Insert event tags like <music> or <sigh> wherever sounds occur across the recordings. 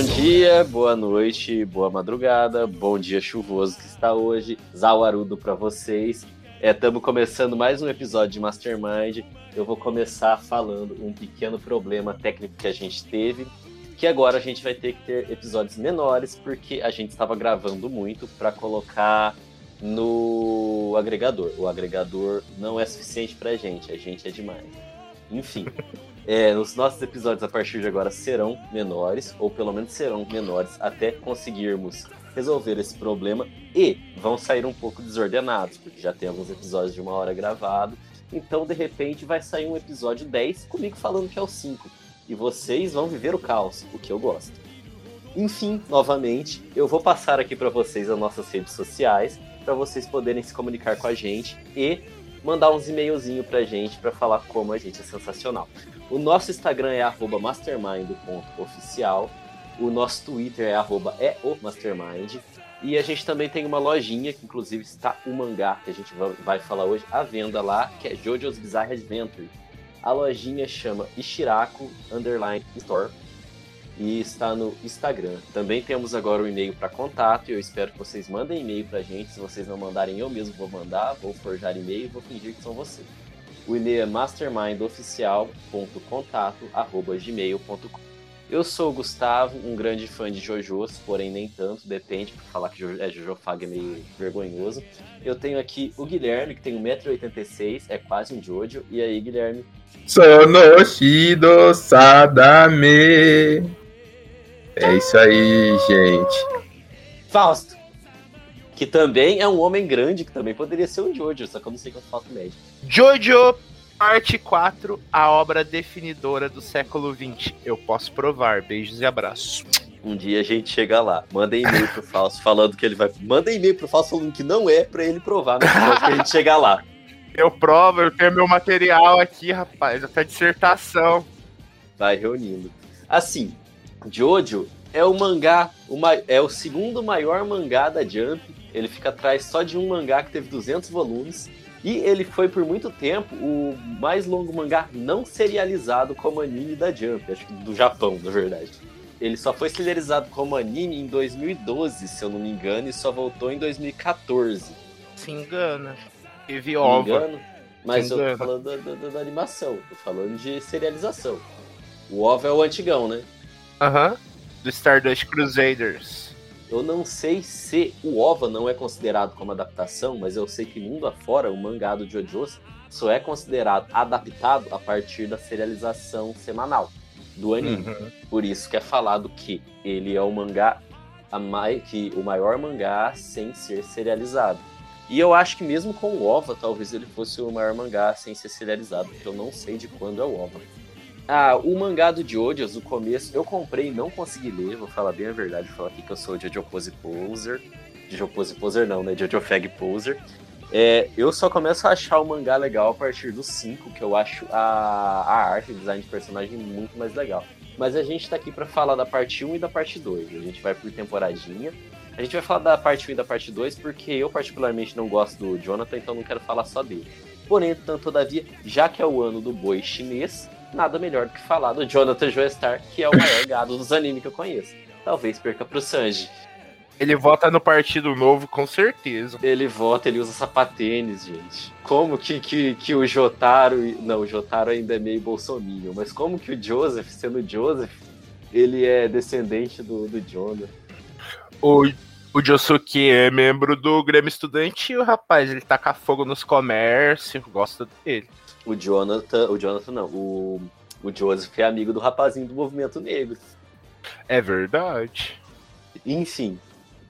Bom dia, boa noite, boa madrugada, bom dia chuvoso que está hoje, Zawarudo para vocês. Estamos começando mais um episódio de Mastermind. Eu vou começar falando um pequeno problema técnico que a gente teve, que agora a gente vai ter que ter episódios menores, porque a gente estava gravando muito para colocar no agregador. O agregador não é suficiente para a gente, a gente é demais. Enfim, é, os nossos episódios a partir de agora serão menores, ou pelo menos serão menores, até conseguirmos resolver esse problema e vão sair um pouco desordenados, porque já tem alguns episódios de uma hora gravado. Então, de repente, vai sair um episódio 10 comigo falando que é o 5. E vocês vão viver o caos, o que eu gosto. Enfim, novamente, eu vou passar aqui para vocês as nossas redes sociais, para vocês poderem se comunicar com a gente e mandar uns e-mailzinho pra gente para falar como a gente é sensacional. O nosso Instagram é mastermind.oficial. O nosso Twitter é arroba é. E a gente também tem uma lojinha, que inclusive está o mangá, que a gente vai falar hoje, à venda lá, que é Jojo's Bizarre Adventure. A lojinha chama Ishiraku Underline Store e está no Instagram. Também temos agora o um e-mail para contato e eu espero que vocês mandem e-mail para a gente. Se vocês não mandarem, eu mesmo vou mandar, vou forjar e-mail e vou fingir que são vocês. O e-mail é Eu sou o Gustavo, um grande fã de JoJo's, porém nem tanto, depende, porque falar que é Jojo Fag é meio vergonhoso. Eu tenho aqui o Guilherme, que tem 1,86m, é quase um Jojo. E aí, Guilherme? Sonoshido Sadame. É isso aí, gente. Fausto, que também é um homem grande, que também poderia ser um Jojo, só que eu não sei quanto falta médio. Jojo, parte 4, a obra definidora do século XX. Eu posso provar. Beijos e abraços. Um dia a gente chega lá. Manda e-mail pro Fausto falando que ele vai. Manda e-mail pro Fausto falando que não é pra ele provar, mas que a gente chegar lá. <laughs> Eu provo, eu tenho meu material aqui, rapaz, até dissertação. Vai reunindo. Assim, Jojo é o mangá, é o segundo maior mangá da Jump. Ele fica atrás só de um mangá que teve 200 volumes. E ele foi por muito tempo o mais longo mangá não serializado como anime da Jump, acho que do Japão, na verdade. Ele só foi serializado como anime em 2012, se eu não me engano, e só voltou em 2014. Se engana. Teve ova. Me engano, mas Se eu engana. tô falando da, da, da, animação, tô falando de serialização. O OVA é o antigão, né? Aham. Do Stardust Crusaders. Eu não sei se o OVA não é considerado como adaptação, mas eu sei que mundo afora, o mangá do JoJo's só é considerado adaptado a partir da serialização semanal do anime. Uhum. Por isso que é falado que ele é o mangá a mai, que o maior mangá sem ser serializado. E eu acho que mesmo com o OVA, talvez ele fosse o maior mangá sem ser serializado, porque eu não sei de quando é o OVA. Ah, o mangá do Jojo's, o começo, eu comprei e não consegui ler, vou falar bem a verdade, vou falar aqui que eu sou Jojo Pose Poser. Jojo Pose Poser não, né? Jojo Fag Poser. É, eu só começo a achar o mangá legal a partir do 5, que eu acho a, a arte, o design de personagem muito mais legal. Mas a gente tá aqui para falar da parte 1 e da parte 2. A gente vai por temporadinha. A gente vai falar da parte 1 e da parte 2 porque eu particularmente não gosto do Jonathan, então não quero falar só dele. Porém, todavia, já que é o ano do boi chinês, nada melhor do que falar do Jonathan Joestar, que é o maior gado dos animes que eu conheço. Talvez perca pro Sanji. Ele vota no Partido Novo, com certeza. Ele vota, ele usa sapatênis, gente. Como que, que, que o Jotaro. Não, o Jotaro ainda é meio bolsominion, mas como que o Joseph, sendo Joseph, ele é descendente do, do Jonathan? O, o Josuke é membro do Grêmio Estudantil, rapaz. Ele taca fogo nos comércios, gosta dele. O Jonathan. O Jonathan não. O, o Joseph é amigo do rapazinho do movimento negro. É verdade. Enfim.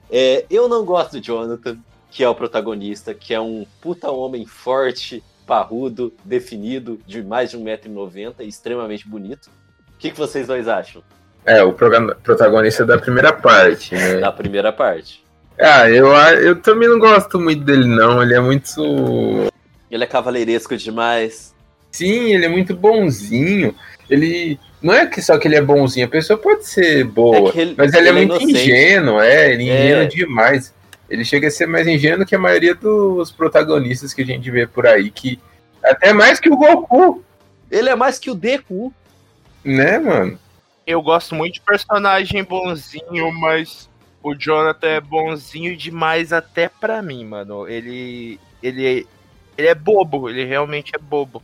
É, eu não gosto do Jonathan, que é o protagonista, que é um puta homem forte, parrudo, definido, de mais de 1,90m, extremamente bonito. O que, que vocês dois acham? É, o protagonista da primeira parte, né? Da primeira parte. Ah, eu, eu também não gosto muito dele, não. Ele é muito. Ele é cavaleiresco demais. Sim, ele é muito bonzinho. Ele. Não é que só que ele é bonzinho, a pessoa pode ser boa, É ele- mas ele, ele é é muito inocente. ingênuo, é, ele é É. ingênuo demais. Ele chega a ser mais ingênuo que a maioria dos protagonistas que a gente vê por aí, que até mais que o Goku, Ele é mais que o Deku. né, mano? Eu gosto muito de personagem bonzinho, mas o Jonathan é bonzinho demais até pra mim, mano. Ele. Ele. Ele é bobo, ele realmente é bobo.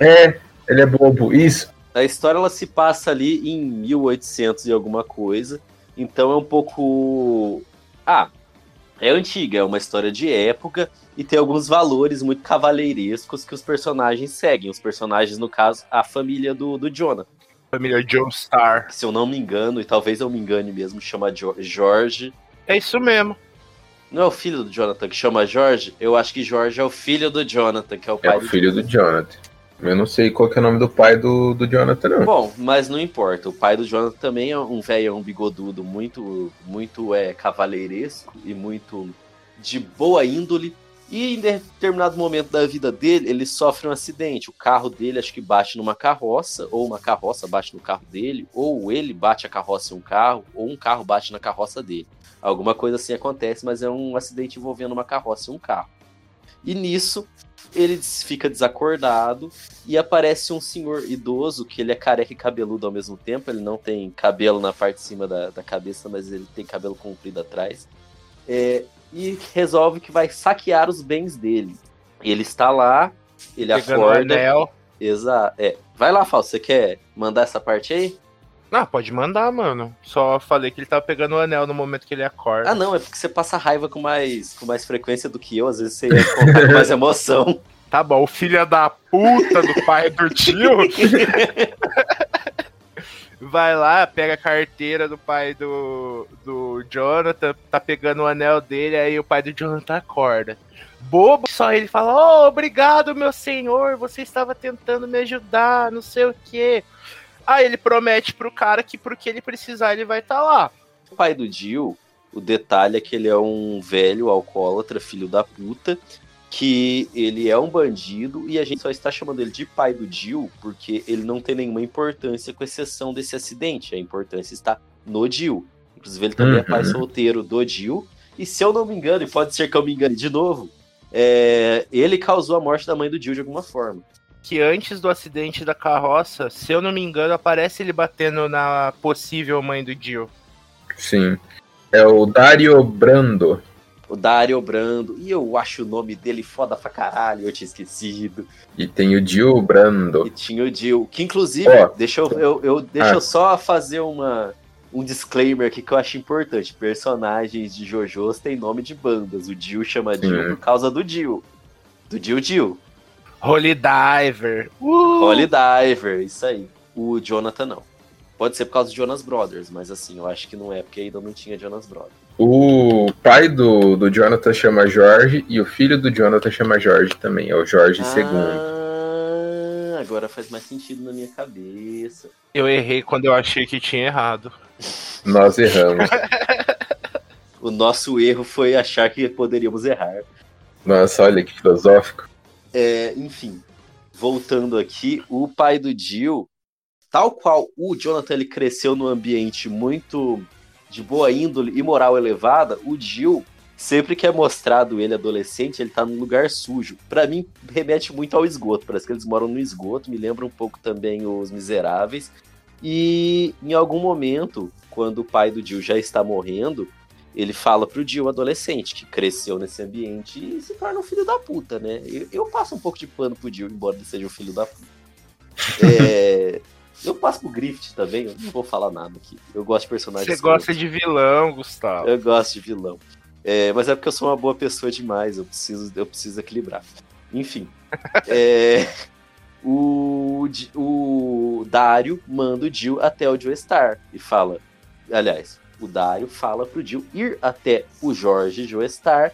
É, ele é bobo, isso. A história ela se passa ali em 1800 e alguma coisa. Então é um pouco. Ah, é antiga, é uma história de época e tem alguns valores muito cavaleirescos que os personagens seguem. Os personagens, no caso, a família do, do Jonathan. Família Joestar. Que, se eu não me engano, e talvez eu me engane mesmo, chama Jo- Jorge. É isso mesmo. Não é o filho do Jonathan que chama Jorge? Eu acho que Jorge é o filho do Jonathan, que é o É pai o filho do Jonathan. Eu não sei qual que é o nome do pai do, do Jonathan, não. Bom, mas não importa. O pai do Jonathan também é um velhão bigodudo, muito, muito é, cavaleiresco e muito de boa índole. E em determinado momento da vida dele, ele sofre um acidente. O carro dele acho que bate numa carroça, ou uma carroça bate no carro dele, ou ele bate a carroça em um carro, ou um carro bate na carroça dele. Alguma coisa assim acontece, mas é um acidente envolvendo uma carroça e um carro. E nisso, ele fica desacordado e aparece um senhor idoso que ele é careca e cabeludo ao mesmo tempo. Ele não tem cabelo na parte de cima da, da cabeça, mas ele tem cabelo comprido atrás. É, e resolve que vai saquear os bens dele. Ele está lá, ele Pegando o acorda. anel. Exato. É. Vai lá, Fausto, você quer mandar essa parte aí? Ah, pode mandar, mano. Só falei que ele tava pegando o anel no momento que ele acorda. Ah, não, é porque você passa raiva com mais, com mais frequência do que eu. Às vezes você ia contar com mais <laughs> emoção. Tá bom, o filho da puta do pai do tio <laughs> vai lá, pega a carteira do pai do, do Jonathan, tá pegando o anel dele, aí o pai do Jonathan acorda. Bobo, só ele fala: Oh, obrigado, meu senhor, você estava tentando me ajudar, não sei o quê. Aí ele promete pro cara que pro que ele precisar ele vai estar lá. O pai do Jill, o detalhe é que ele é um velho alcoólatra, filho da puta, que ele é um bandido e a gente só está chamando ele de pai do Jill porque ele não tem nenhuma importância com exceção desse acidente. A importância está no Jill. Inclusive, ele também é pai Uhum. solteiro do Jill. E se eu não me engano, e pode ser que eu me engane de novo, é, ele causou a morte da mãe do Jill de alguma forma. Que antes do acidente da carroça, se eu não me engano, aparece ele batendo na possível mãe do Jill. Sim. É o Dario Brando. O Dario Brando. E eu acho o nome dele foda pra caralho, eu tinha esquecido. E tem o Gil Brando. E tinha o Jill, que inclusive, Ó. deixa, eu, eu, eu- deixa Ah. eu só fazer uma, um disclaimer aqui que eu acho importante. Personagens de JoJo's têm nome de bandas. O Jill chama Jill por causa do Jill. Do Jill Jill. Holy Diver. Uh! Holy Diver, isso aí. O Jonathan não. Pode ser por causa do Jonas Brothers, mas assim, eu acho que não é, porque ainda não tinha Jonas Brothers. O pai do, do Jonathan chama Jorge e o filho do Jonathan chama Jorge também. É o Jorge II. Ah, agora faz mais sentido na minha cabeça. Eu errei quando eu achei que tinha errado. Nós erramos. <laughs> O nosso erro foi achar que poderíamos errar. Nossa, olha que filosófico. É, enfim, voltando aqui, o pai do Jill, tal qual o Jonathan ele cresceu num ambiente muito de boa índole e moral elevada, o Jill, sempre que é mostrado ele adolescente, ele tá num lugar sujo. Pra mim, remete muito ao esgoto. Parece que eles moram no esgoto, me lembra um pouco também os Miseráveis. E em algum momento, quando o pai do Jill já está morrendo, ele fala pro Jill, adolescente, que cresceu nesse ambiente e se torna um filho da puta, né? Eu, eu passo um pouco de pano pro Jill, embora ele seja um filho da puta. <laughs> É, eu passo pro Griffith também, eu não vou falar nada aqui. Eu gosto de personagens. Você gosta de vilão, Gustavo. Eu gosto de vilão. É, mas é porque eu sou uma boa pessoa demais, eu preciso, eu preciso equilibrar. Enfim. <laughs> é, o, o Dario manda o Jill até o Joestar e fala. Aliás, o Dario fala pro Jill ir até o Jorge Joestar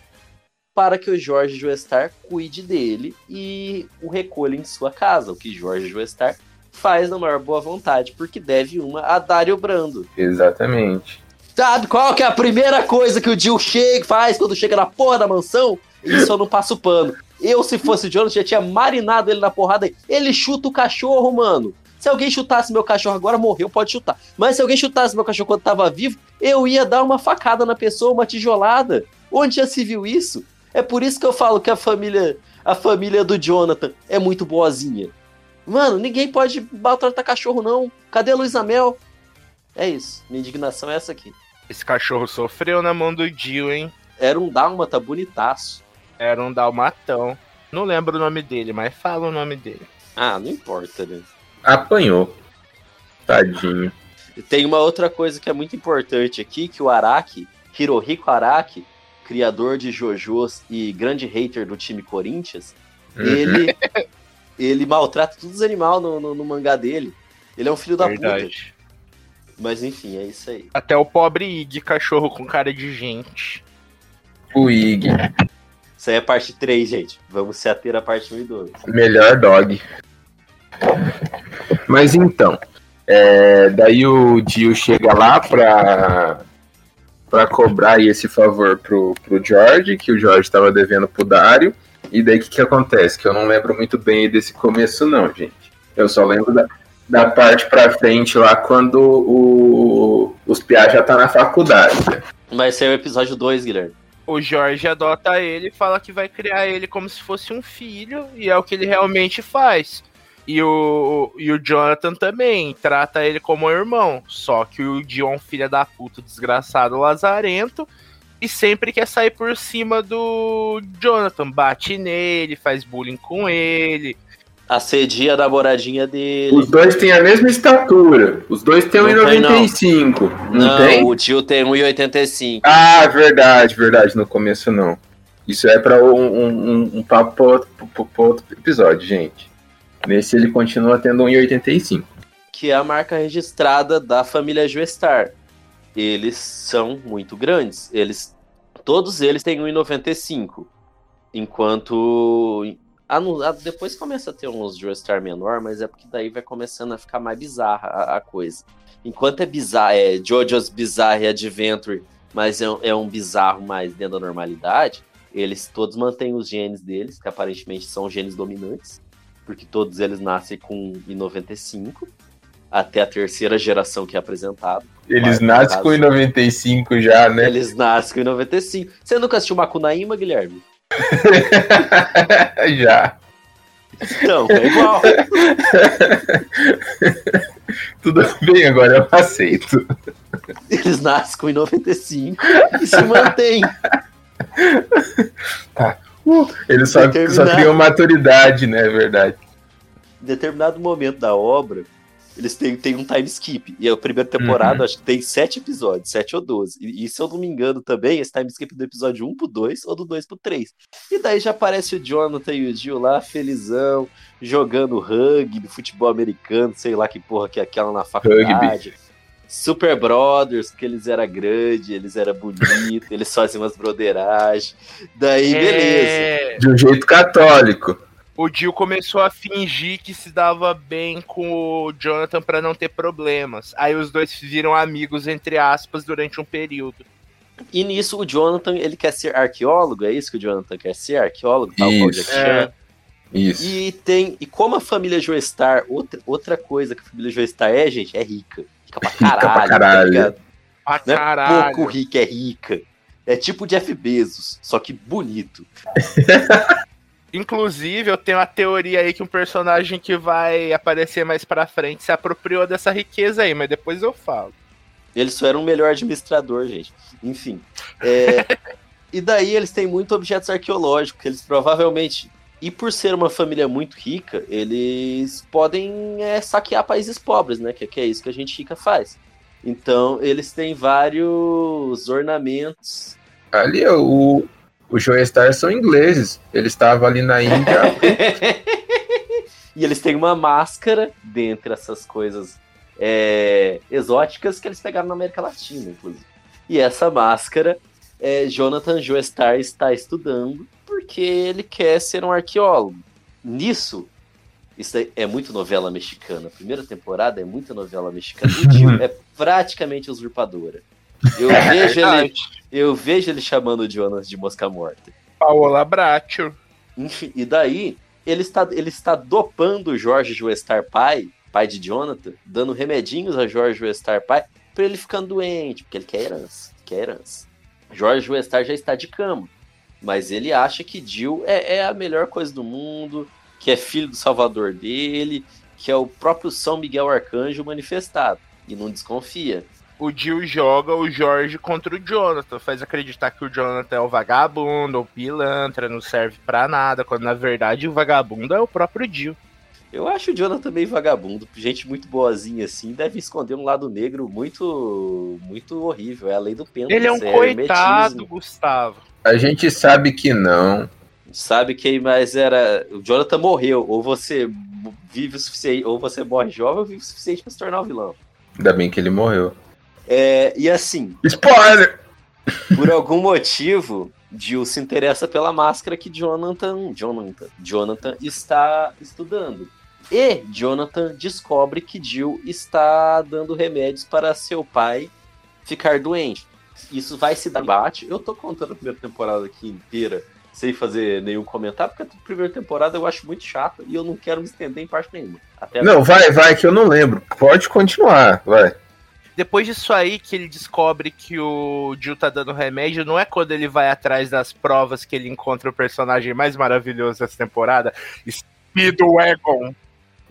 para que o Jorge Joestar cuide dele e o recolha em sua casa, o que Jorge Joestar faz na maior boa vontade, porque deve uma a Dario Brando. Exatamente. Sabe qual que é a primeira coisa que o Jill chega, faz quando chega na porra da mansão? Isso eu não passo pano. Eu, se fosse o Jonathan, já tinha marinado ele na porrada. Ele chuta o cachorro, mano. Se alguém chutasse meu cachorro agora, morreu, pode chutar. Mas se alguém chutasse meu cachorro quando tava vivo, eu ia dar uma facada na pessoa, uma tijolada. Onde já se viu isso? É por isso que eu falo que a família, a família do Jonathan é muito boazinha. Mano, ninguém pode maltratar cachorro, não. Cadê a Luísa Mel? É isso. Minha indignação é essa aqui. Esse cachorro sofreu na mão do Jill, hein? Era um dálmata bonitaço. Era um dalmatão. Não lembro o nome dele, mas fala o nome dele. Ah, não importa, né? Apanhou. Tadinho. Tem uma outra coisa que é muito importante aqui, que o Araki, Hirohiko Araki, criador de JoJo's e grande hater do time Corinthians, Uhum. ele, ele maltrata todos os animais no, no- no mangá dele. Ele é um filho da puta. Verdade. Mas enfim, é isso aí. Até o pobre Ig, cachorro com cara de gente. O Ig. Isso aí é parte 3, gente. Vamos se ater à parte 1 e 2. Melhor dog. Mas então, é, daí o Dio chega lá pra, pra cobrar aí esse favor pro, pro George, que o George tava devendo pro Dario. E daí o que, que acontece? Que eu não lembro muito bem desse começo, não, gente. Eu só lembro da, da parte pra frente lá quando o, os Piá já tá na faculdade. Mas esse é o episódio 2, Guilherme. O Jorge adota ele e fala que vai criar ele como se fosse um filho, e é o que ele realmente faz. E o, e o Jonathan também trata ele como um irmão. Só que o Dion, filha da puta, desgraçado, lazarento, e sempre quer sair por cima do Jonathan. Bate nele, faz bullying com ele. Assedia a namoradinha dele. Os dois têm a mesma estatura. Os dois têm Não tem, não. 1,95. Não, Não, tem? o tio tem 1,85. Ah, verdade, verdade. No começo não. Isso é pra um, um, um- um papo pra outro episódio, gente. Nesse ele continua tendo 1,85. que é a marca registrada da família Joestar. Eles são muito grandes. Eles, todos eles têm 1,95. Enquanto ah, não- ah, depois começa a ter uns Joestar menor, mas é porque daí vai começando a ficar mais bizarra a, a coisa. Enquanto é bizarro, é JoJo's Bizarre Adventure, mas é, é um bizarro mais dentro da normalidade, eles todos mantêm os genes deles, que aparentemente são genes dominantes, porque todos eles nascem com 1,95 até a terceira geração que é apresentado. Eles nascem com 1,95 já, né? Eles nascem com 95. Você nunca assistiu Macunaíma, Guilherme? <laughs> já. Então, é igual. <laughs> Tudo bem, agora eu aceito. Eles nascem com 95 e se mantêm. Eles só, só criam maturidade, né? É verdade. Em determinado momento da obra, eles têm, têm um time skip. E a primeira temporada, Uhum. acho que tem sete episódios, sete ou doze. E, e se eu não me engano também, esse time skip do episódio 1 pro 2 ou do 2 pro 3. E daí já aparece o Jonathan e o Jill lá, felizão, jogando rugby, futebol americano, sei lá que porra que é aquela na faculdade. Super Brothers, que eles eram grandes, eles eram bonitos, eles faziam umas brotheragens. Daí, beleza. É, De um jeito católico. o Jill começou a fingir que se dava bem com o Jonathan pra não ter problemas. Aí os dois viram amigos, entre aspas, durante um período. E nisso o Jonathan, ele quer ser arqueólogo, é isso que o Jonathan quer ser? Arqueólogo, tal qual Isso. Jack É. Chan. Isso. E tem. E como a família Joestar, outra, outra coisa que a família Joestar é, gente, é rica. Rica pra Rica caralho. pra caralho. Tá ligado? Ah, Não é caralho. pouco rica, é rica. É tipo Jeff Bezos, só que bonito. <laughs> Inclusive, eu tenho a teoria aí que um personagem que vai aparecer mais pra frente se apropriou dessa riqueza aí, mas depois eu falo. Ele só era um melhor administrador, gente. Enfim. É, <laughs> e daí eles têm muitos objetos arqueológicos, que eles provavelmente. E por ser uma família muito rica, eles podem é, saquear países pobres, né? Que, que é isso que a gente rica faz. Então, eles têm vários ornamentos. Ali, o, o Joestar são ingleses. Ele estava ali na Índia. <laughs> e eles têm uma máscara dentre essas coisas é, exóticas que eles pegaram na América Latina, inclusive. E essa máscara, é, Jonathan Joestar está estudando porque ele quer ser um arqueólogo. Nisso, isso é- é muito novela mexicana. A primeira temporada é muita novela mexicana. O Jill <laughs> é praticamente usurpadora. Eu vejo ele, eu vejo ele chamando o Jonas de mosca morta. Paola Bracho. Enfim, e daí, ele está, ele está dopando o Jorge Joestar pai, pai de Jonathan, dando remedinhos a Jorge Joestar pai, pra ele ficando doente, porque ele quer herança, quer herança. Jorge Joestar já está de cama, mas ele acha que Jill é, é a melhor coisa do mundo, que é filho do salvador dele, que é o próprio São Miguel Arcanjo manifestado, e não desconfia o Jill joga o Jorge contra o Jonathan, faz acreditar que o Jonathan é o vagabundo, o pilantra, não serve para nada, quando na verdade o vagabundo é o próprio Jill. Eu acho o Jonathan meio vagabundo, gente muito boazinha assim, deve esconder um lado negro muito muito horrível, é a lei do pêndulo. Ele é um coitado, Gustavo. A gente sabe que não. Sabe quem mais era. O Jonathan morreu, ou você vive o suficiente, ou você morre jovem ou vive o suficiente para se tornar um vilão. Ainda bem que ele morreu. É, e assim. Spoiler! Por algum motivo, Jill se interessa pela máscara que Jonathan, Jonathan, Jonathan está estudando. E Jonathan descobre que Jill está dando remédios para seu pai ficar doente. Isso vai se dar debate. Eu tô contando a primeira temporada aqui inteira sem fazer nenhum comentário, porque a primeira temporada eu acho muito chata e eu não quero me estender em parte nenhuma. Até não, vai, vai, que eu não lembro. Pode continuar, vai. Depois disso aí que ele descobre que o Jill tá dando remédio, não é quando ele vai atrás das provas que ele encontra o personagem mais maravilhoso dessa temporada, Speedwagon.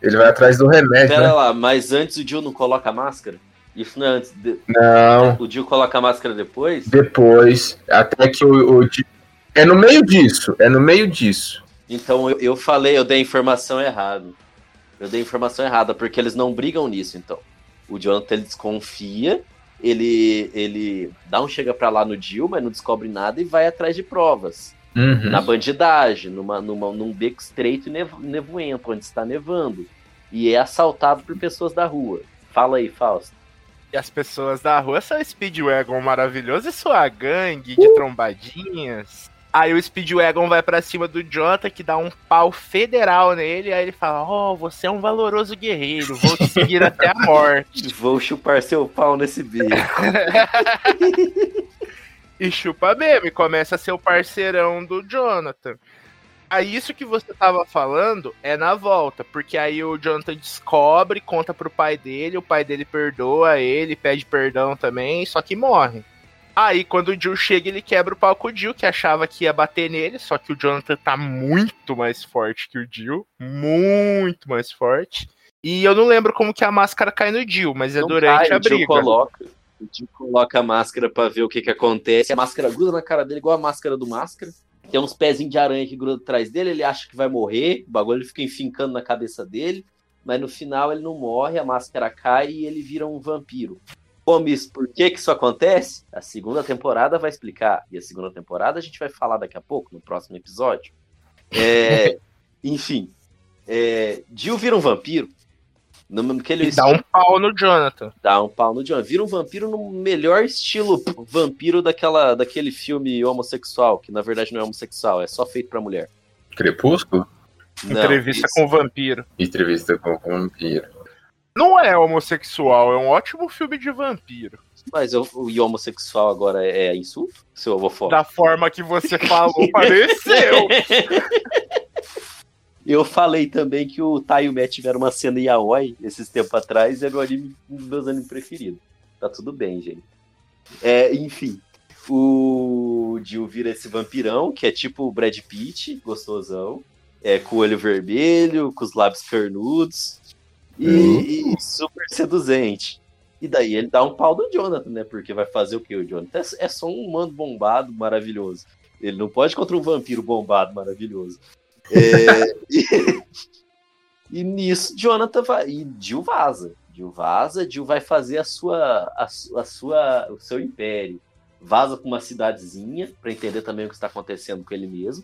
Ele vai atrás do remédio. Pera né? lá, mas antes o Jill não coloca a máscara? Isso não é antes. De... Não. O Jill coloca a máscara depois? Depois. Até que o, o É no meio disso. É no meio disso. Então eu, eu falei, eu dei a informação errada. Eu dei a informação errada, porque eles não brigam nisso, então. O Jonathan ele desconfia, ele, ele dá um chega pra lá no Jill, mas não descobre nada e vai atrás de provas. Uhum. Na bandidagem, numa, numa, num beco estreito e nevo, nevoento, onde está nevando. E é assaltado por pessoas da rua. Fala aí, Fausto. E as pessoas da rua são Speedwagon maravilhoso e sua gangue de uh! trombadinhas. Aí o Speedwagon vai para cima do Jota, que dá um pau federal nele. Aí ele fala: Ó, oh, você é um valoroso guerreiro, vou te seguir até a <laughs> morte. Vou chupar seu pau nesse bico. <laughs> e chupa mesmo, e começa a ser o parceirão do Jonathan. Aí isso que você tava falando é na volta, porque aí o Jonathan descobre, conta pro pai dele, o pai dele perdoa ele, pede perdão também, só que morre. Aí, quando o Jill chega, ele quebra o pau com o Jill, que achava que ia bater nele, só que o Jonathan tá muito mais forte que o Jill. Muito mais forte. E eu não lembro como que a máscara cai no Jill, mas é não durante cai, a briga. Jill coloca, o Jill coloca a máscara para ver o que que acontece. A máscara gruda na cara dele, igual a máscara do máscara. Tem uns pezinhos de aranha que grudam atrás dele, ele acha que vai morrer, o bagulho fica enfincando na cabeça dele, mas no final ele não morre, a máscara cai e ele vira um vampiro. Gomes, por que, que isso acontece? A segunda temporada vai explicar. E a segunda temporada a gente vai falar daqui a pouco, no próximo episódio. É, <laughs> enfim, é, Jill vira um vampiro. No, que ele dá um pau no Jonathan. Dá um pau no Jonathan. Vira um vampiro no melhor estilo vampiro daquela, daquele filme homossexual, que na verdade não é homossexual, é só feito pra mulher. Crepúsculo? Não, Entrevista isso. com o vampiro. Entrevista com o vampiro. Não é homossexual, é um ótimo filme de vampiro. Mas o, o homossexual agora é, é insulto? Seu avô. Da forma que você falou, pareceu. <laughs> Eu falei também que o Tai e o Matt tiveram uma cena yaoi esses tempos atrás e é meu anime, um dos meus animes preferidos. Tá tudo bem, gente. É, enfim, o Jill vira esse vampirão, que é tipo o Brad Pitt, gostosão. É, com o olho vermelho, com os lábios carnudos e, uhum. e, super seduzente. E daí ele dá um pau no Jonathan, né? Porque vai fazer o que o Jonathan? É, é só um humano bombado maravilhoso. Ele não pode contra um vampiro bombado maravilhoso. É, <laughs> e, e, nisso, Jonathan vai. E Jill vaza. Jill vaza, Jill vai fazer a sua, a, a sua, o seu império. Vaza para uma cidadezinha para entender também o que está acontecendo com ele mesmo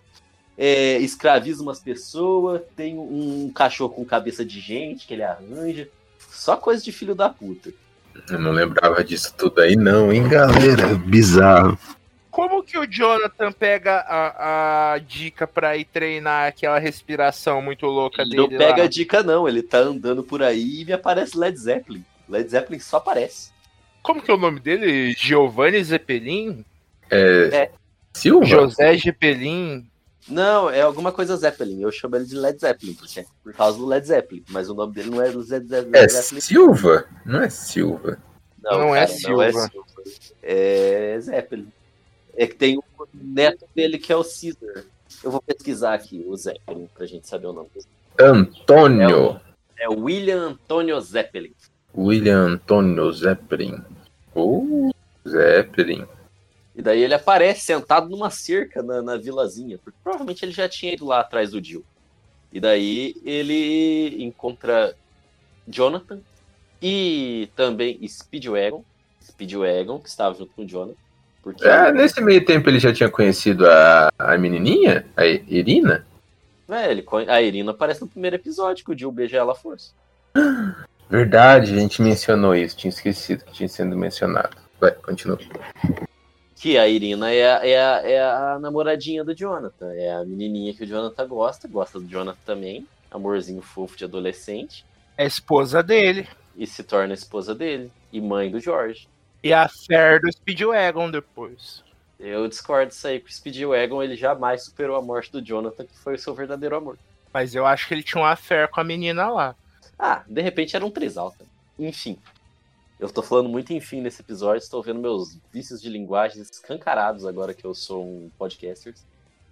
é, escraviza umas pessoas, tem um cachorro com cabeça de gente que ele arranja. Só coisa de filho da puta. Eu não lembrava disso tudo aí, não, hein, galera? Bizarro. Como que o Jonathan pega a, a dica pra ir treinar aquela respiração muito louca ele dele? Não pega lá? a dica, não. Ele tá andando por aí e me aparece Led Zeppelin. Led Zeppelin só aparece. Como que é o nome dele? Giovanni Zeppelin? É. É. Silva? José Zeppelin? Não, é alguma coisa Zeppelin. Eu chamo ele de Led Zeppelin, porque por causa do Led Zeppelin. Mas o nome dele não é Led Zeppelin. É Silva? Não é Silva. Não é Não é Silva. Silva. É Zeppelin. É que tem o neto dele que é o Caesar. Eu vou pesquisar aqui o Zeppelin pra gente saber o nome. Antônio. É o William Antonio Zeppelin. William Antônio Zeppelin. Uh, Zeppelin. E daí ele aparece sentado numa cerca na, na vilazinha, porque provavelmente ele já tinha ido lá atrás do Jill. E daí ele encontra Jonathan e também Speedwagon, Speedwagon, que estava junto com o Jonathan. Porque Ah, nesse meio tempo ele já tinha conhecido a, a menininha? A Irina? é, ele, a Irina aparece no primeiro episódio, que o Jill beija ela à força. Verdade, a gente mencionou isso. Tinha esquecido que tinha sido mencionado. Vai, continua. Que a Irina é a, é, é a namoradinha do Jonathan. É a menininha que o Jonathan gosta, gosta do Jonathan também. Amorzinho fofo de adolescente. É a esposa dele. E se torna esposa dele. E mãe do Jorge. E a Fer do Speedwagon depois. Eu discordo disso aí, que o Speedwagon ele jamais superou a morte do Jonathan, que foi o seu verdadeiro amor. Mas eu acho que ele tinha uma fé com a menina lá. Ah, de repente era um trisal. tá? Enfim. Eu tô falando muito enfim nesse episódio, estou vendo meus vícios de linguagem escancarados agora que eu sou um podcaster.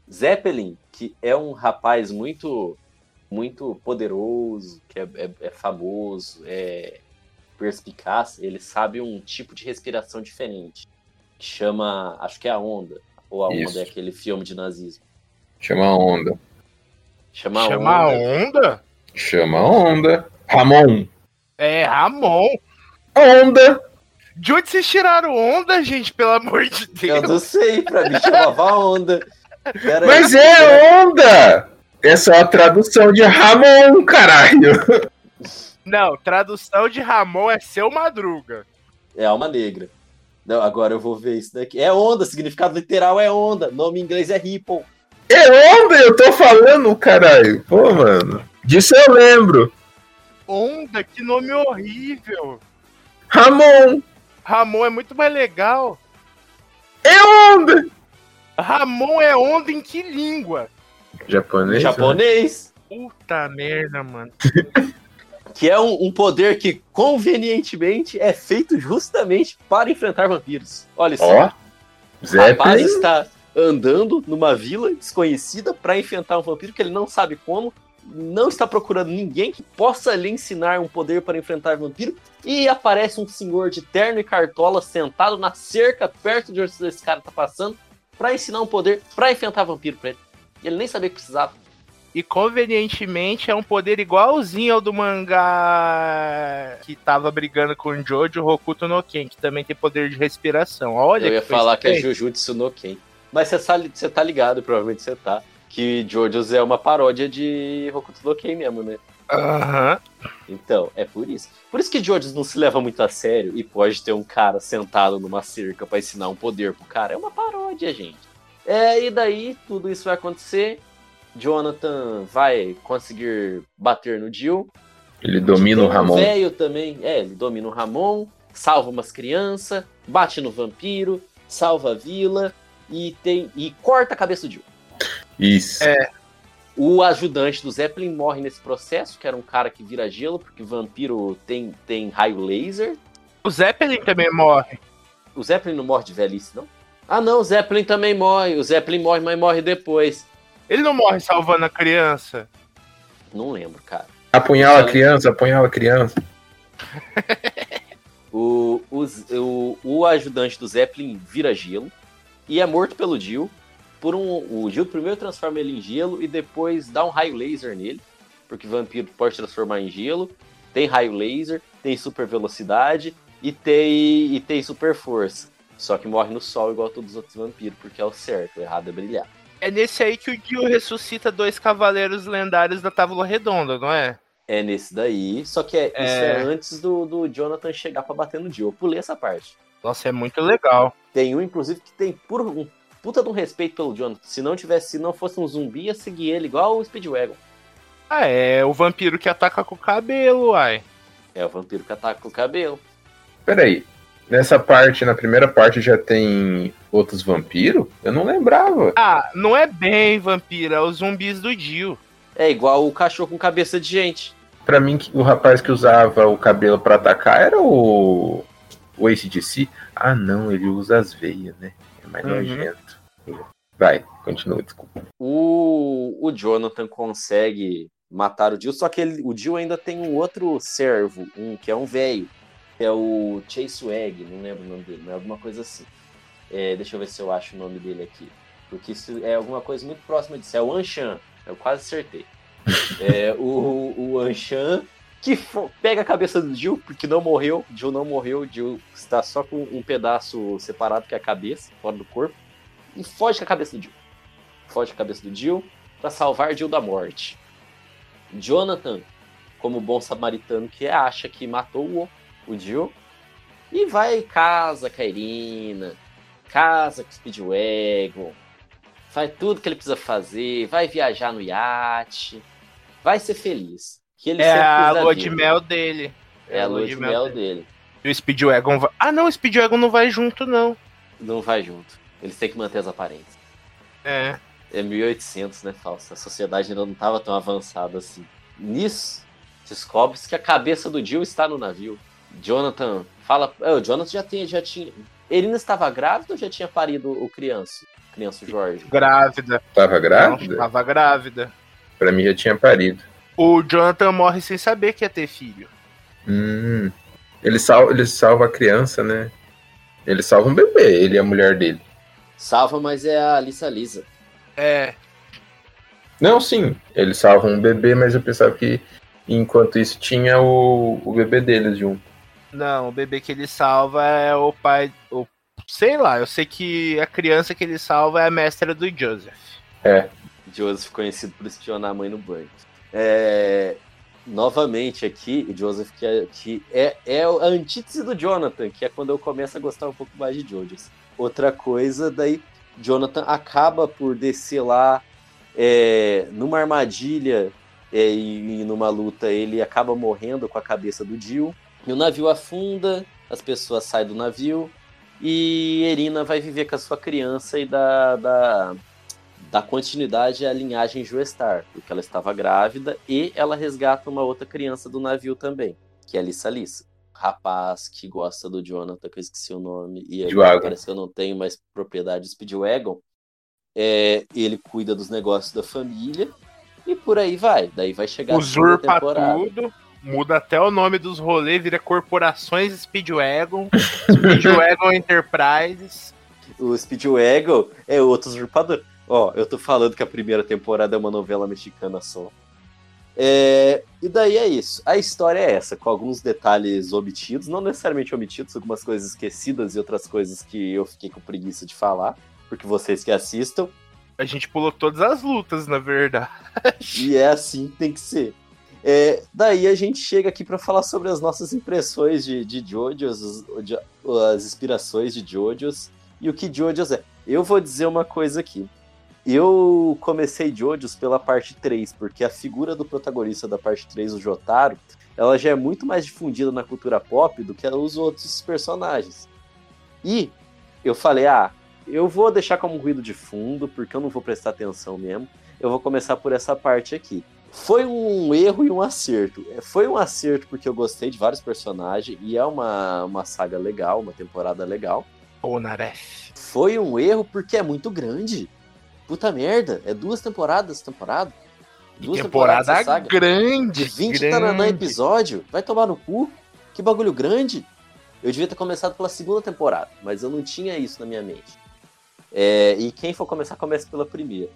Zeppelin, que é um rapaz muito muito poderoso, que é, é- é famoso, é perspicaz, ele sabe um tipo de respiração diferente, que chama, acho que é a onda, ou a Isso. onda é aquele filme de nazismo. Chama a onda. Chama, Chama a onda. onda? Chama a onda. Ramon. É, Ramon. Onda. De onde vocês tiraram onda, gente? Pelo amor de Eu Deus. não sei, pra mim chamava onda. Pera aí. Mas é onda! É só a tradução de Ramon, caralho. Não, tradução de Ramon é seu Madruga. É alma negra. Não, agora eu vou ver isso daqui. É onda, significado literal é onda. Nome em inglês é Ripple. É onda, eu tô falando, caralho. Pô, mano. Disso eu lembro. Onda, que nome horrível. Ramon. Ramon é muito mais legal. É onda. Ramon é onda em que língua? Japonês? Japonês. Puta merda, mano. <laughs> Que é um, um poder que convenientemente é feito justamente para enfrentar vampiros. Olha só. Ó. o rapaz está andando numa vila desconhecida para enfrentar um vampiro que ele não sabe como. Não está procurando ninguém que possa lhe ensinar um poder para enfrentar vampiro. E aparece um senhor de terno e cartola sentado na cerca perto de onde esse cara tá passando para ensinar um poder para enfrentar vampiro pra ele. E ele nem sabia que precisava. E convenientemente é um poder igualzinho ao do mangá que tava brigando com o Jojo Hokuto no Ken, que também tem poder de respiração. Olha Eu ia que falar que é. Jujutsu no Ken. Mas você tá, você tá ligado, provavelmente você tá, que Jojo's é uma paródia de Hokuto no Ken mesmo, né? Aham. Então, é por isso. Por isso que Jojo's não se leva muito a sério e pode ter um cara sentado numa cerca pra ensinar um poder pro cara. É uma paródia, gente. É, e daí tudo isso vai acontecer. Jonathan vai conseguir bater no Jill. Ele domina o um Ramon. velho também, é, ele domina o Ramon, salva umas crianças, bate no vampiro, salva a vila e tem e corta a cabeça do Jill. Isso. O ajudante do Zeppelin morre nesse processo, que era um cara que vira gelo, porque vampiro tem, tem raio laser. O Zeppelin também morre. O Zeppelin não morre de velhice, não? Ah, não, o Zeppelin também morre. O Zeppelin morre, mas morre depois. Ele não morre salvando a criança. Não lembro, cara. Apunhala a criança, apunhala a criança. <laughs> O, o, o, o ajudante do Zeppelin vira gelo e é morto pelo Jill. Por um, o Jill primeiro transforma ele em gelo e depois dá um raio laser nele, porque vampiro pode transformar em gelo. Tem raio laser, tem super velocidade e tem, e tem super força. Só que morre no sol igual todos os outros vampiros, porque é o certo, o errado é brilhar. É nesse aí que o Gil ressuscita dois cavaleiros lendários da Tábua Redonda, não é? É nesse daí, só que é, isso É. é antes do, do Jonathan chegar pra bater no Jill. Eu pulei essa parte. Nossa, é muito legal. Tem um, inclusive, que tem por um puta de um respeito pelo Jonathan. Se não tivesse, se não fosse um zumbi, ia seguir ele igual o Speedwagon. Ah, é o vampiro que ataca com o cabelo, uai. É o vampiro que ataca com o cabelo. Peraí. Nessa parte, na primeira parte, já tem outros vampiros? Eu não lembrava. Ah, não é bem vampiro, é os zumbis do Dio. É igual o cachorro com cabeça de gente. Pra mim, o rapaz que usava o cabelo pra atacar era o. O ACDC. Ah, não, ele usa as veias, né? É mais Uhum. nojento. Vai, continua, desculpa. O, o Jonathan consegue matar o Jill, só que ele, o Jill ainda tem um outro servo, um que é um velho, que é o Chase Wag, não lembro o nome dele, mas é alguma coisa assim. É, deixa eu ver se eu acho o nome dele aqui. Porque isso é alguma coisa muito próxima disso. É o Anshan, eu quase acertei. <laughs> É, o, o Anshan que pega a cabeça do Jill, porque não morreu. Jill não morreu, Jill está só com um pedaço separado, que é a cabeça, fora do corpo. E foge com a cabeça do Jill. Foge com a cabeça do Jill para salvar Jill da morte. Jonathan, como bom samaritano que é, acha que matou o, o Jill. E vai casa com a Irina, casa com o Speedwagon, faz tudo que ele precisa fazer, vai viajar no iate, vai ser feliz. Que ele É a lua de mel dele. É a lua de mel dele. E o Speedwagon vai. Ah, não, o Speedwagon não vai junto, não. Não vai junto. Eles têm que manter as aparências. É. É 1800, né, falsa? A sociedade ainda não estava tão avançada assim. Nisso, descobre-se que a cabeça do Jill está no navio. Jonathan fala. É, o Jonathan já, tinha, já tinha. Ele estava grávida ou já tinha parido o criança? Criança Jorge? Grávida. Tava Não, grávida? tava grávida. Pra mim já tinha parido. O Jonathan morre sem saber que ia ter filho. Hum. Ele, sal, ele salva a criança, né? Ele salva um bebê, ele e a mulher dele. Salva, mas é a Lisa Lisa. É. Não, sim, ele salva um bebê, mas eu pensava que enquanto isso tinha o, o bebê deles junto. Não, o bebê que ele salva é o pai. O, sei lá, eu sei que a criança que ele salva é a mestra do Joseph. Joseph conhecido por espionar a mãe no banho. É, Novamente aqui, o Joseph, que, é, que é, é a antítese do Jonathan, que é quando eu começo a gostar um pouco mais de Jojo's. Outra coisa, daí Jonathan acaba por descer lá é, numa armadilha é, e, e numa luta ele acaba morrendo com a cabeça do Jill. E o navio afunda, as pessoas saem do navio e Erina vai viver com a sua criança e da, da, da continuidade à linhagem Joestar, porque ela estava grávida e ela resgata uma outra criança do navio também, que é a Lissa Lissa. Rapaz que gosta do Jonathan, que eu esqueci o nome, e agora parece que eu não tenho mais propriedade de Speedwagon. É, ele cuida dos negócios da família e por aí vai. Daí vai chegar a segunda Usurpa temporada. tudo. Muda até o nome dos rolês, vira Corporações Speedwagon, <laughs> Speedwagon Enterprises. O Speedwagon é outro usurpador. Ó, eu tô falando que a primeira temporada é uma novela mexicana só. É, e daí é isso. A história é essa, com alguns detalhes omitidos, não necessariamente omitidos, algumas coisas esquecidas e outras coisas que eu fiquei com preguiça de falar, porque vocês que assistam, A gente pulou todas as lutas, na verdade. e é assim que tem que ser. É, daí a gente chega aqui para falar sobre as nossas impressões de, de Jojo's, as inspirações de Jojo's e o que Jojo's é. Eu vou dizer uma coisa aqui. Eu comecei Jojo's pela parte 3, porque a figura do protagonista da parte 3, o Jotaro, ela já é muito mais difundida na cultura pop do que os outros personagens. E eu falei, ah, eu vou deixar como ruído de fundo, porque eu não vou prestar atenção mesmo. Eu vou começar por essa parte aqui. Foi um erro e um acerto. É, Foi um acerto porque eu gostei de vários personagens e é uma, uma saga legal, uma temporada legal. Ô, Naref. Foi um erro porque é muito grande. Puta merda, é duas temporadas essa temporada. E Duas temporadas temporada saga. grande. De 20 grande. taranã episódio, vai tomar no cu. Que bagulho grande. Eu devia ter começado pela segunda temporada, mas eu não tinha isso na minha mente. É, e quem for começar, comece pela primeira.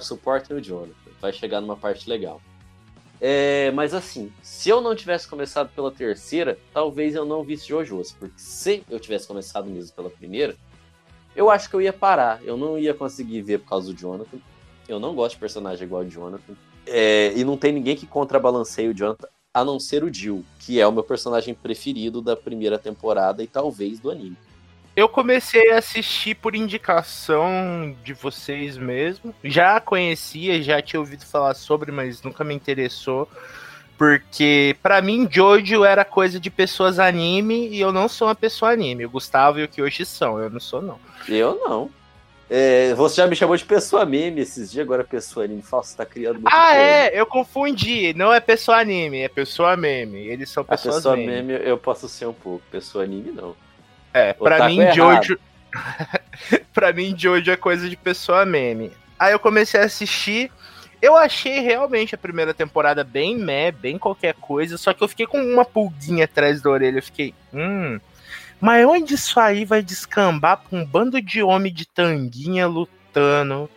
Suportem o Jonathan, vai chegar numa parte legal. É, mas assim, se eu não tivesse começado pela terceira, talvez eu não visse Jojo's, porque se eu tivesse começado mesmo pela primeira, eu acho que eu ia parar. Eu não ia conseguir ver por causa do Jonathan. Eu não gosto de personagem igual o Jonathan. É, e não tem ninguém que contrabalanceie o Jonathan, a não ser o Jill, que é o meu personagem preferido da primeira temporada e talvez do anime. Eu comecei a assistir por indicação de vocês mesmo. Já conhecia, já tinha ouvido falar sobre, mas nunca me interessou. Porque pra mim Jojo era coisa de pessoas anime e eu não sou uma pessoa anime. O Gustavo e o Kyoshi são, eu não sou não. Eu não. É, você já me chamou de pessoa meme esses dias, agora pessoa anime. Fala, você tá criando muito Ah, termo. é, eu confundi. Não é pessoa anime, é pessoa meme. Eles são A pessoas pessoa meme. meme eu posso ser um pouco, pessoa anime não. É, pra Otaku mim, é Jojo. <laughs> pra mim, Jojo é coisa de pessoa meme. Aí eu comecei a assistir. Eu achei realmente a primeira temporada bem meh, bem qualquer coisa. Só que eu fiquei com uma pulguinha atrás da orelha. Eu fiquei, hum. Mas onde isso aí vai descambar pra um bando de homem de tanguinha lutando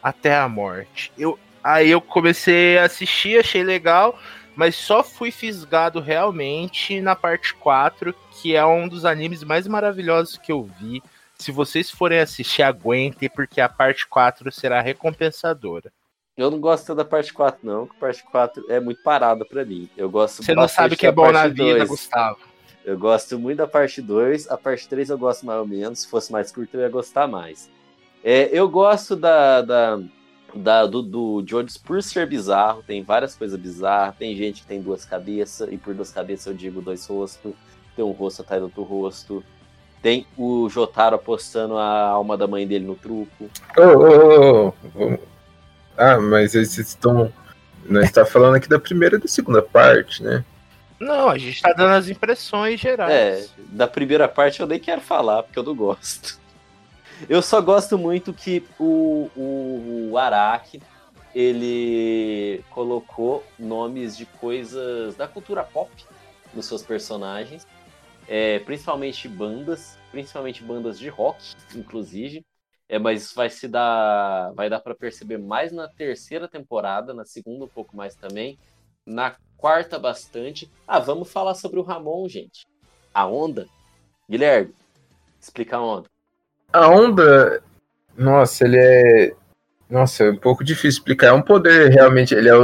até a morte? Eu, aí eu comecei a assistir, achei legal mas só fui fisgado realmente na parte 4, que é um dos animes mais maravilhosos que eu vi. Se vocês forem assistir, aguentem, porque a parte 4 será recompensadora. Eu não gosto da parte 4, não, porque a parte 4 é muito parada pra mim. Eu gosto Você não sabe o que é bom na vida, 2. Gustavo. Eu gosto muito da parte 2, a parte 3 eu gosto mais ou menos. Se fosse mais curta, eu ia gostar mais. É, eu gosto da, da, da- do, do Jones por ser bizarro, tem várias coisas bizarras. Tem gente que tem duas cabeças, e por duas cabeças eu digo dois rostos. Tem um rosto atrás do outro rosto. Tem o Jotaro apostando a alma da mãe dele no truco. Ô, ô, ô, ô, vamos- Ah, mas eles estão. Nós está falando aqui da primeira e da segunda parte, né? Não, a gente tá dando as impressões É, gerais. da primeira parte eu nem quero falar, porque eu não gosto. Eu só gosto muito que o, o, o Araki, ele colocou nomes de coisas da cultura pop nos seus personagens, é, principalmente bandas, principalmente bandas de rock, inclusive. É, mas isso vai se dar, vai dar para perceber mais na terceira temporada, na segunda um pouco mais também, na quarta bastante. Ah, vamos falar sobre o Ramon, gente. A onda? Guilherme, explica a onda. A onda. Nossa, ele é. Nossa, é um pouco difícil explicar. É um poder realmente. Ele é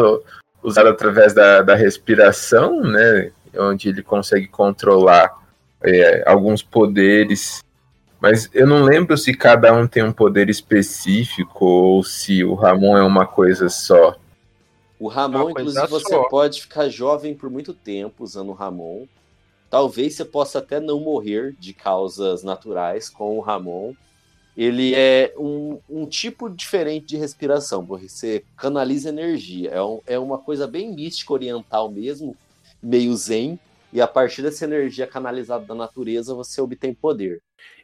usado através da, da respiração, né? Onde ele consegue controlar é, alguns poderes. Mas eu não lembro se cada um tem um poder específico ou se o Ramon é uma coisa só. O Ramon, inclusive, você só. pode ficar jovem por muito tempo usando o Ramon. Talvez você possa até não morrer de causas naturais com o Ramon. Ele é um, um tipo diferente de respiração, porque você canaliza energia. É, um- é uma coisa bem mística oriental mesmo, meio zen. E a partir dessa energia canalizada da natureza, você obtém poder.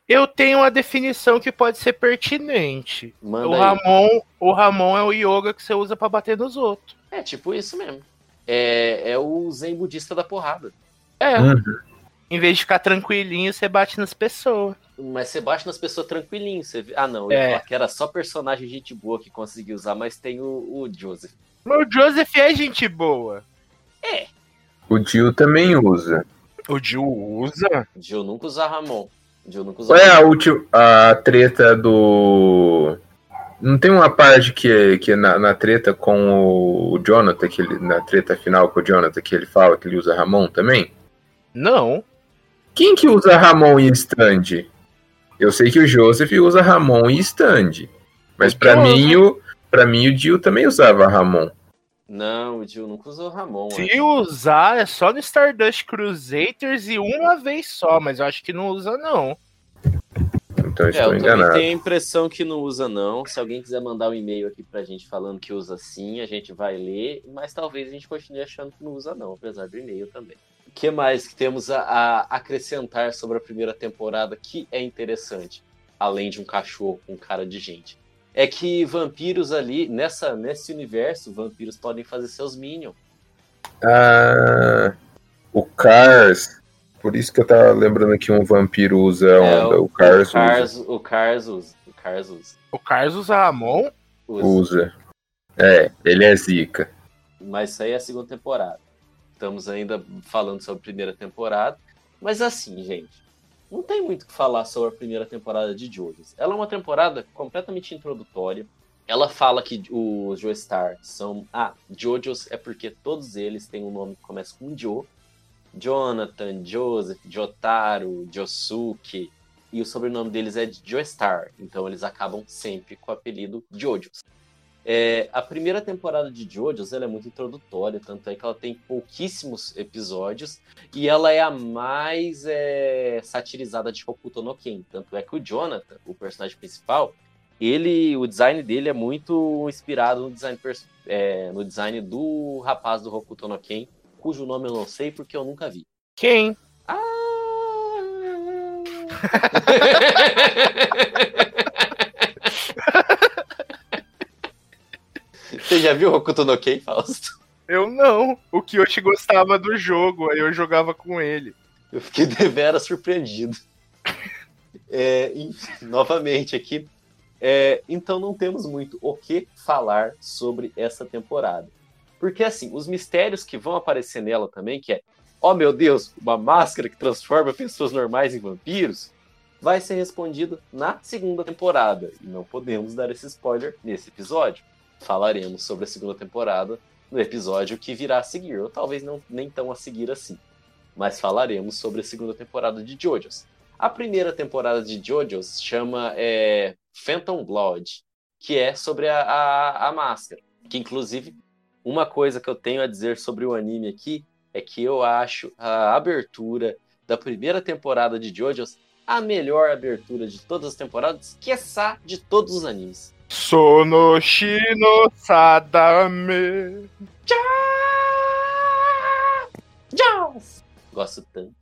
Eu tenho uma definição que pode ser pertinente. Manda O aí. Ramon, o Ramon é o yoga que você usa pra bater nos outros. É tipo isso mesmo. É, é o zen budista da porrada. É. Uhum. Em vez de ficar tranquilinho, você bate nas pessoas. Mas você bate nas pessoas tranquilinho. Você... Ah, não. É. que era só personagem gente boa que conseguia usar, mas tem o, o Joseph. Mas o Joseph é gente boa. O Dio também usa. O Jill usa? O Dio nunca usa Ramon. O Dio nunca usa Qual é a última. A treta do. Não tem uma parte que é, que é na, na treta com o Jonathan, que ele, na treta final com o Jonathan, que ele fala que ele usa Ramon também? Não. Quem que usa Ramon e stand? Eu sei que o Joseph usa Ramon e stand. Mas Joseph. mim, o, pra mim o Dio também usava Ramon. Não, o Dio nunca usou Ramon. Se acho. usar, é só no Stardust Crusaders e uma vez só, mas eu acho que não usa, não. Então eu É, estou eu também enganado. tenho a impressão que não usa, não. Se alguém quiser mandar um e-mail aqui pra gente falando que usa sim, a gente vai ler, mas talvez a gente continue achando que não usa, não, apesar do e-mail também. O que mais que temos a, a acrescentar sobre a primeira temporada que é interessante, além de um cachorro com cara de gente? É que vampiros ali, nessa, nesse universo, vampiros podem fazer seus minions. Ah, o Cars. Por isso que eu tava lembrando que um vampiro usa É, onda. o, Cars, o Cars, o Cars usa. O Cars usa. O Carlos usa Ramon? usa. usa. É, ele é zica. Mas isso aí é a segunda temporada. Estamos ainda falando sobre a primeira temporada. Mas assim, gente, não tem muito o que falar sobre a primeira temporada de JoJo's. Ela é uma temporada completamente introdutória. Ela fala que os Joestar são. Ah, JoJo's é porque todos eles têm um nome que começa com Jo. Jonathan, Joseph, Jotaro, Josuke. E o sobrenome deles é Joestar. Então eles acabam sempre com o apelido JoJo's. É, a primeira temporada de JoJo's ela é muito introdutória, tanto é que ela tem pouquíssimos episódios e ela é a mais é, satirizada de Hokuto no Ken. Tanto é que o Jonathan, o personagem principal, ele, o design dele é muito inspirado no design, é, no design do rapaz do Hokuto no Ken, cujo nome eu não sei porque eu nunca vi. Quem? Ah! <laughs> <laughs> Você já viu Hokuto no Ken, Fausto? Eu não. O Kyoshi gostava do jogo, aí eu jogava com ele. Eu fiquei devera surpreendido. <laughs> É, enfim, novamente aqui. É, então não temos muito o que falar sobre essa temporada. Porque assim, os mistérios que vão aparecer nela também, que é, oh meu Deus, uma máscara que transforma pessoas normais em vampiros, vai ser respondido na segunda temporada. E não podemos dar esse spoiler nesse episódio. Falaremos sobre a segunda temporada no episódio que virá a seguir, ou talvez não nem tão a seguir assim. Mas falaremos sobre a segunda temporada de JoJo's. A primeira temporada de JoJo's chama é, Phantom Blood, que é sobre a, a, a máscara. Que inclusive uma coisa que eu tenho a dizer sobre o anime aqui é que eu acho a abertura da primeira temporada de JoJo's a melhor abertura de todas as temporadas, quiçá de todos os animes. Sonoshino Sadame. Tchau! Gosto tanto.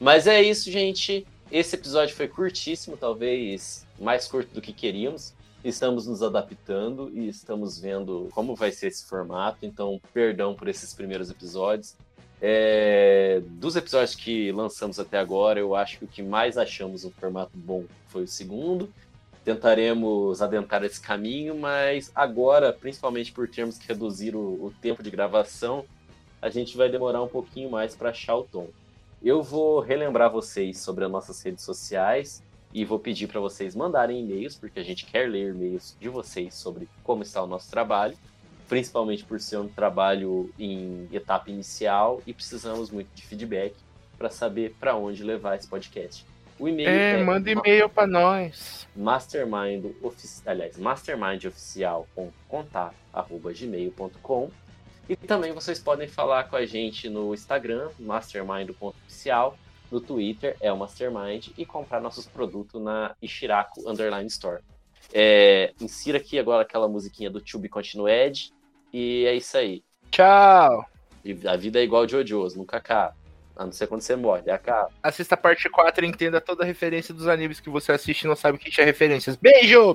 Mas é isso, gente. Esse episódio foi curtíssimo, talvez mais curto do que queríamos. Estamos nos adaptando e estamos vendo como vai ser esse formato. Então, perdão por esses primeiros episódios. É, dos episódios que lançamos até agora, eu acho que o que mais achamos um formato bom foi o segundo. Tentaremos adentrar esse caminho, mas agora, principalmente por termos que reduzir o, o tempo de gravação, a gente vai demorar um pouquinho mais para achar o tom. Eu vou relembrar vocês sobre as nossas redes sociais e vou pedir para vocês mandarem e-mails, porque a gente quer ler e-mails de vocês sobre como está o nosso trabalho principalmente por ser um trabalho em etapa inicial e precisamos muito de feedback para saber para onde levar esse podcast. O e-mail é, é manda e-mail para nós. Mastermind oficial, aliás, mastermindoficial.contato@gmail.com. E também vocês podem falar com a gente no Instagram, mastermind.oficial, no Twitter é o Mastermind e comprar nossos produtos na Ishiraku Underline Store. É, insira aqui agora aquela musiquinha do Tube Continued. E é isso aí. Tchau! A vida é igual de Jojo's, nunca acaba. A não ser quando você morre, acaba. Assista a parte 4 e entenda toda a referência dos animes que você assiste e não sabe o que é referências. Beijo!